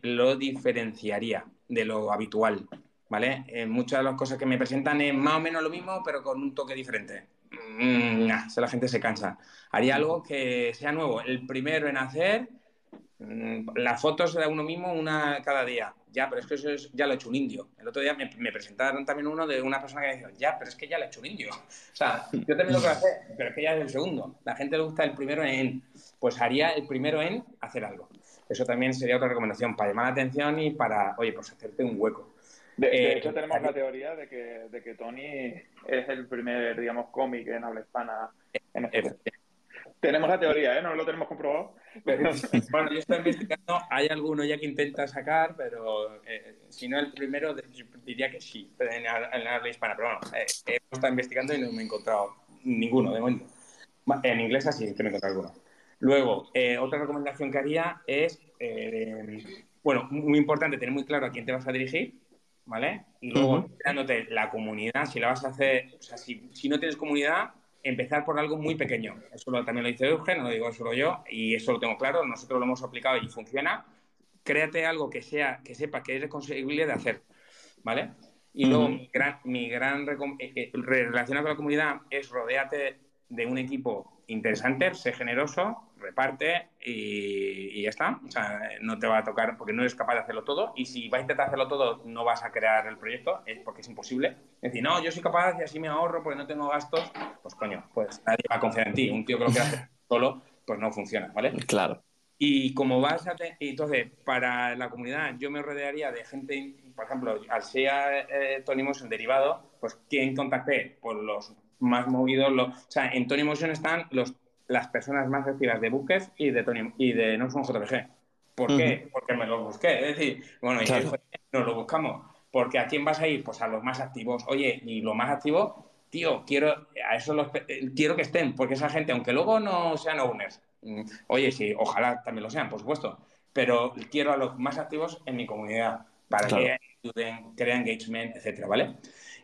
lo diferenciaría de lo habitual, ¿vale? Eh, muchas de las cosas que me presentan es más o menos lo mismo, pero con un toque diferente. Mm, la gente se cansa. Haría algo que sea nuevo. El primero en hacer mm, las fotos de uno mismo una cada día. Ya, pero es que eso ya lo ha hecho un indio. El otro día me, presentaron también uno de una persona que dijo, ya, pero es que ya lo ha hecho un indio. O sea, yo también lo quiero hacer, pero es que ya es el segundo. La gente le gusta el primero en, pues haría el primero en hacer algo. Eso también sería otra recomendación para llamar la atención y para, oye, pues hacerte un hueco. De, eh, hecho, tenemos la teoría de que, de que Tony es el primer, digamos, cómic en habla hispana en este tenemos la teoría, ¿eh? No lo tenemos comprobado. bueno, yo estoy investigando. Hay alguno ya que intenta sacar, pero eh, si no el primero, diría que sí, en, la habla hispana. Pero bueno, eh, he estado investigando y no me he encontrado ninguno de momento. En inglés así que me he encontrado alguno. Luego, eh, otra recomendación que haría es, bueno, muy importante tener muy claro a quién te vas a dirigir, ¿vale? Y luego, creándote la comunidad, si la vas a hacer, o sea, si, si no tienes comunidad, empezar por algo muy pequeño. Eso también lo dice Eugen, no lo digo solo yo, y eso lo tengo claro, nosotros lo hemos aplicado y funciona. Créate algo que sea, que sepa que es conseguible de hacer, ¿vale? Y luego mi gran, mi gran eh, eh, relación con la comunidad es rodearte de un equipo interesante, sé generoso, reparte y, ya está. O sea, no te va a tocar porque no eres capaz de hacerlo todo. Y si vas a intentar hacerlo todo, no vas a crear el proyecto, es porque es imposible. Es decir, no, yo soy capaz y así me ahorro porque no tengo gastos. Pues coño, pues nadie va a confiar en ti. Un tío que lo quiere hacer solo, pues no funciona, ¿vale? Claro. Y como vas a... Entonces, para la comunidad, yo me rodearía de gente, por ejemplo, al ser eh, Tony Motion derivado, pues ¿quién contacté? Pues los más movidos. Los... O sea, en Tony Motion están los las personas más activas de Buques y de Tony y de No son JPG. ¿Por qué? Porque me los busqué. Es decir, bueno, y nos lo buscamos. Porque ¿a quién vas a ir? Pues a los más activos. Oye, y los más activos, tío, quiero a eso los quiero que estén, porque esa gente, aunque luego no sean owners, mm, oye, sí, ojalá también lo sean, por supuesto, pero quiero a los más activos en mi comunidad para que ayuden, crean engagement, etcétera, ¿vale?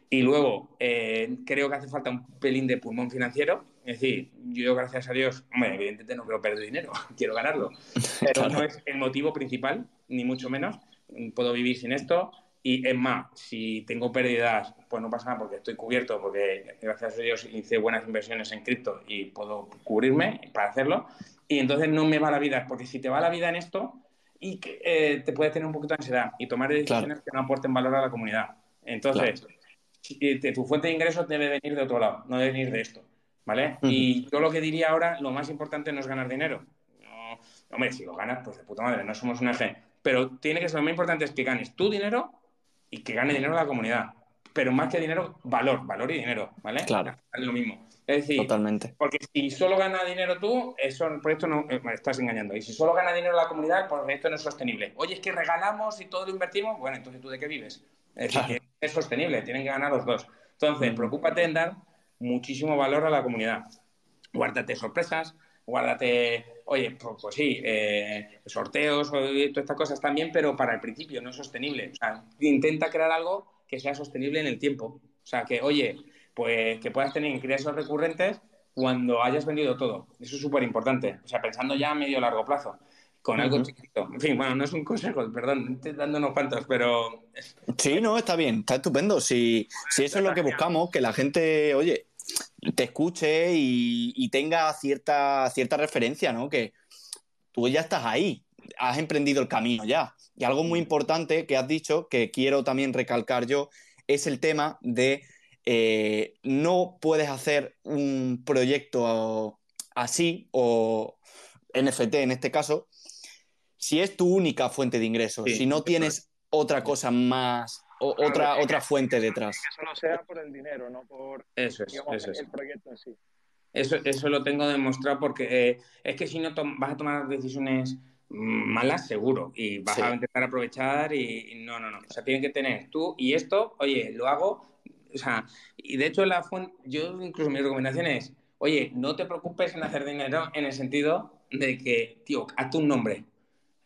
Y luego, eh, creo que hace falta un pelín de pulmón financiero. Es decir, yo, gracias a Dios, hombre, evidentemente no quiero perder dinero, quiero ganarlo. Pero no es el motivo principal, ni mucho menos. Puedo vivir sin esto Y es más, si tengo pérdidas, pues no pasa nada porque estoy cubierto, porque gracias a Dios hice buenas inversiones en cripto y puedo cubrirme para hacerlo. Y entonces no me va la vida, porque si te va la vida en esto, y eh, te puedes tener un poquito de ansiedad y tomar decisiones que no aporten valor a la comunidad. Entonces, tu fuente de ingresos debe venir de otro lado, no debe venir de esto. ¿Vale? Y yo lo que diría ahora, lo más importante no es ganar dinero. No, hombre, si lo ganas, pues de puta madre, no somos una G. Pero tiene que ser lo más importante es que ganes tu dinero y que gane dinero la comunidad. Pero más que dinero, valor, valor y dinero, ¿vale? Claro. Es lo mismo. Es decir, Totalmente. porque si solo gana dinero tú, eso, el proyecto no, eh, me estás engañando. Y si solo gana dinero la comunidad, el proyecto no es sostenible. Oye, es que regalamos y todo lo invertimos, bueno, entonces tú de qué vives. Es decir, que es sostenible, tienen que ganar los dos. Entonces, preocúpate en dar muchísimo valor a la comunidad. Guárdate sorpresas, guárdate, oye, pues, pues sí, eh, sorteos todas estas cosas también, pero para el principio no es sostenible. O sea, intenta crear algo que sea sostenible en el tiempo. O sea, que, oye, pues que puedas tener ingresos recurrentes cuando hayas vendido todo. Eso es súper importante. O sea, pensando ya a medio largo plazo, con algo chiquito. En fin, bueno, no es un consejo, perdón, estoy dando unos cuantos, pero... Sí, no, está bien, está estupendo. Si, si eso es lo que buscamos, que la gente, oye, te escuche y, tenga cierta, cierta referencia, ¿no? Que tú ya estás ahí, has emprendido el camino ya. Y algo muy importante que has dicho, que quiero también recalcar yo, es el tema de eh, no puedes hacer un proyecto así o NFT en este caso si es tu única fuente de ingresos, si no tienes otra cosa más otra, otra fuente detrás. Que solo sea por el dinero, no por eso es, el proyecto en sí. Eso, eso lo tengo demostrado porque eh, es que si no vas a tomar decisiones malas, seguro, y vas a intentar aprovechar y, no, no, no. O sea, tienen que tener tú y esto, oye, lo hago, o sea, y de hecho la fuente, yo incluso mi recomendación es, oye, no te preocupes en hacer dinero en el sentido de que, tío, hazte un nombre,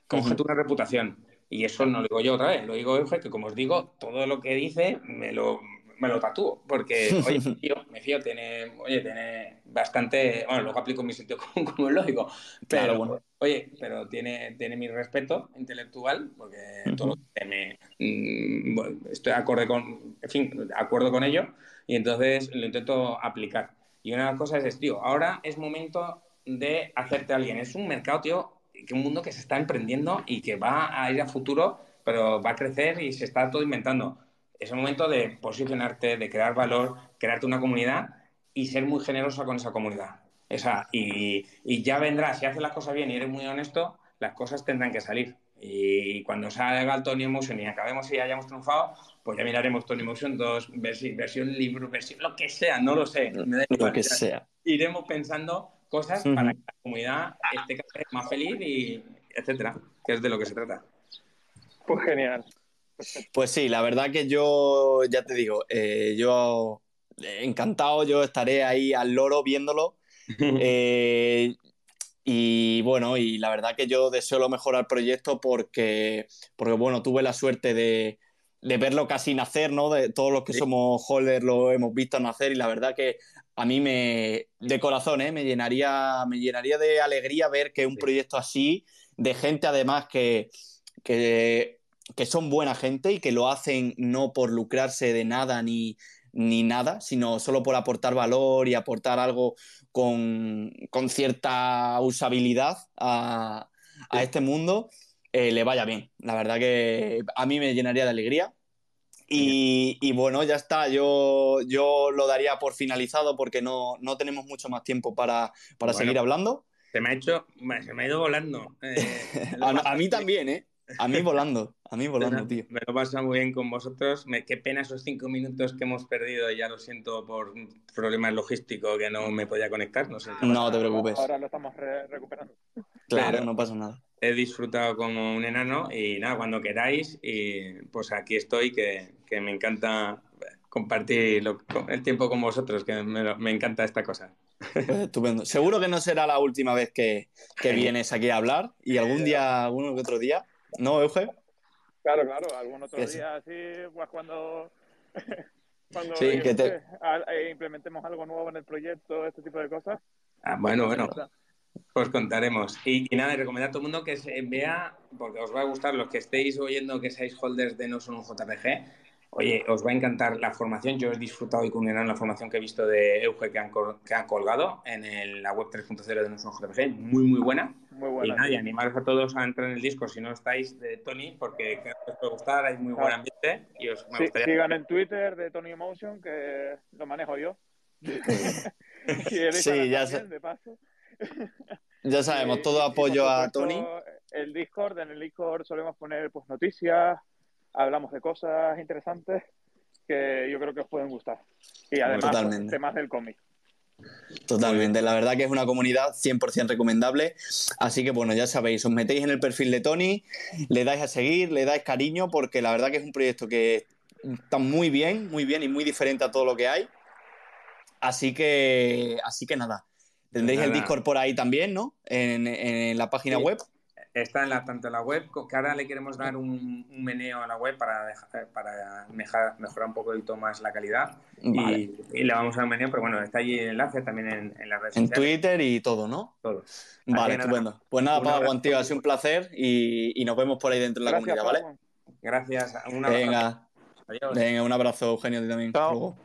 cógete una reputación. Y eso no lo digo yo otra vez, lo digo Euge, que como os digo, todo lo que dice me lo, me lo tatúo, porque, oye, tío, me fío, tiene, oye, tiene bastante, bueno, luego aplico mi sitio como, es lógico, pero, bueno. oye, pero tiene, tiene mi respeto intelectual, porque todo lo que me, mm, estoy acorde con, en fin, acuerdo con ello, y entonces lo intento aplicar. Y una de las cosas es, tío, ahora es momento de hacerte alguien. Es un mercado, tío, que un mundo que se está emprendiendo y que va a ir a futuro, pero va a crecer y se está todo inventando. Es el momento de posicionarte, de crear valor, crearte una comunidad y ser muy generosa con esa comunidad. Esa, y, y ya vendrá, si haces las cosas bien y eres muy honesto, las cosas tendrán que salir. Y cuando salga el Tony Motion y acabemos y hayamos triunfado, pues ya miraremos Tony Motion 2, versión, versión libro, versión lo que sea, no lo sé. lo que sea. Iremos pensando cosas para que la comunidad esté más feliz y etcétera, que es de lo que se trata. Pues genial. Pues sí, la verdad que yo, ya te digo, eh, yo encantado, yo estaré ahí al loro viéndolo. Eh, y bueno, y la verdad que yo deseo lo mejor al proyecto porque, porque bueno, tuve la suerte de, de verlo casi nacer, ¿no? De todos los que somos holders lo hemos visto nacer y la verdad que a mí me, de corazón, ¿eh? me, llenaría, me llenaría de alegría ver que un proyecto así, de gente además que, que, son buena gente y que lo hacen no por lucrarse de nada ni, ni nada, sino solo por aportar valor y aportar algo con, cierta usabilidad a, este mundo, eh, le vaya bien. La verdad que a mí me llenaría de alegría y, bueno, ya está. Yo, yo lo daría por finalizado porque no, no tenemos mucho más tiempo para, para seguir hablando. Se me ha hecho, se me ha ido volando. Eh, a, mí también, ¿eh? A mí volando, a mí volando, tío. Me lo pasa muy bien con vosotros. Me, qué pena esos cinco minutos que hemos perdido. Ya lo siento por problemas logísticos que no me podía conectar. No, sé no te preocupes. Ahora lo estamos recuperando. Claro, no pasa nada. He disfrutado como un enano y nada, cuando queráis, y pues aquí estoy, que, que me encanta compartir el tiempo con vosotros, que me, encanta esta cosa. Pues estupendo. Seguro que no será la última vez que, que vienes aquí a hablar y algún día, algún otro día, ¿no, Euge? Claro, claro, algún otro día, así, pues cuando, cuando sí, que te... Eh, implementemos algo nuevo en el proyecto, este tipo de cosas. Ah, bueno, bueno. Os contaremos. Y, nada, recomendar a todo el mundo que se vea, porque os va a gustar, los que estéis oyendo que seáis holders de No Son un JPG, oye, os va a encantar la formación. Yo he disfrutado y culminado la formación que he visto de Euge que han, que han colgado en la web 3.0 de No Son un JPG, muy, muy buena. Muy buena. Y nada, y animaros a todos a entrar en el disco si no estáis de Tony, porque os puede gustar, hay muy buen ambiente. Y os, sí, Sigan en Twitter de Tony Emotion, que lo manejo yo. sí, ya sé. De paso. Ya sabemos, todo apoyo a Tony. El Discord, en el Discord solemos poner pues noticias, hablamos de cosas interesantes que yo creo que os pueden gustar. Y además pues, temas del cómic. Totalmente, la verdad que es una comunidad 100% recomendable. Así que bueno, ya sabéis, os metéis en el perfil de Tony, le dais a seguir, le dais cariño, porque la verdad que es un proyecto que está muy bien, muy bien y muy diferente a todo lo que hay. Así que, así que nada, Tendréis el Discord por ahí también, ¿no? En, la página web. Está en la, tanto en la web, que ahora le queremos dar un, meneo a la web para, para mejorar un poco más la calidad. Y, le vamos a dar un meneo, pero bueno, está allí el enlace también en, en las redes En Twitter y todo, ¿no? Todo. Vale, estupendo. Pues nada, Pablo, tío, ha sido un placer y, nos vemos por ahí dentro de la comunidad, ¿vale? Gracias. Un abrazo. Venga. Adiós. Venga, un abrazo, Eugenio, también. Chao.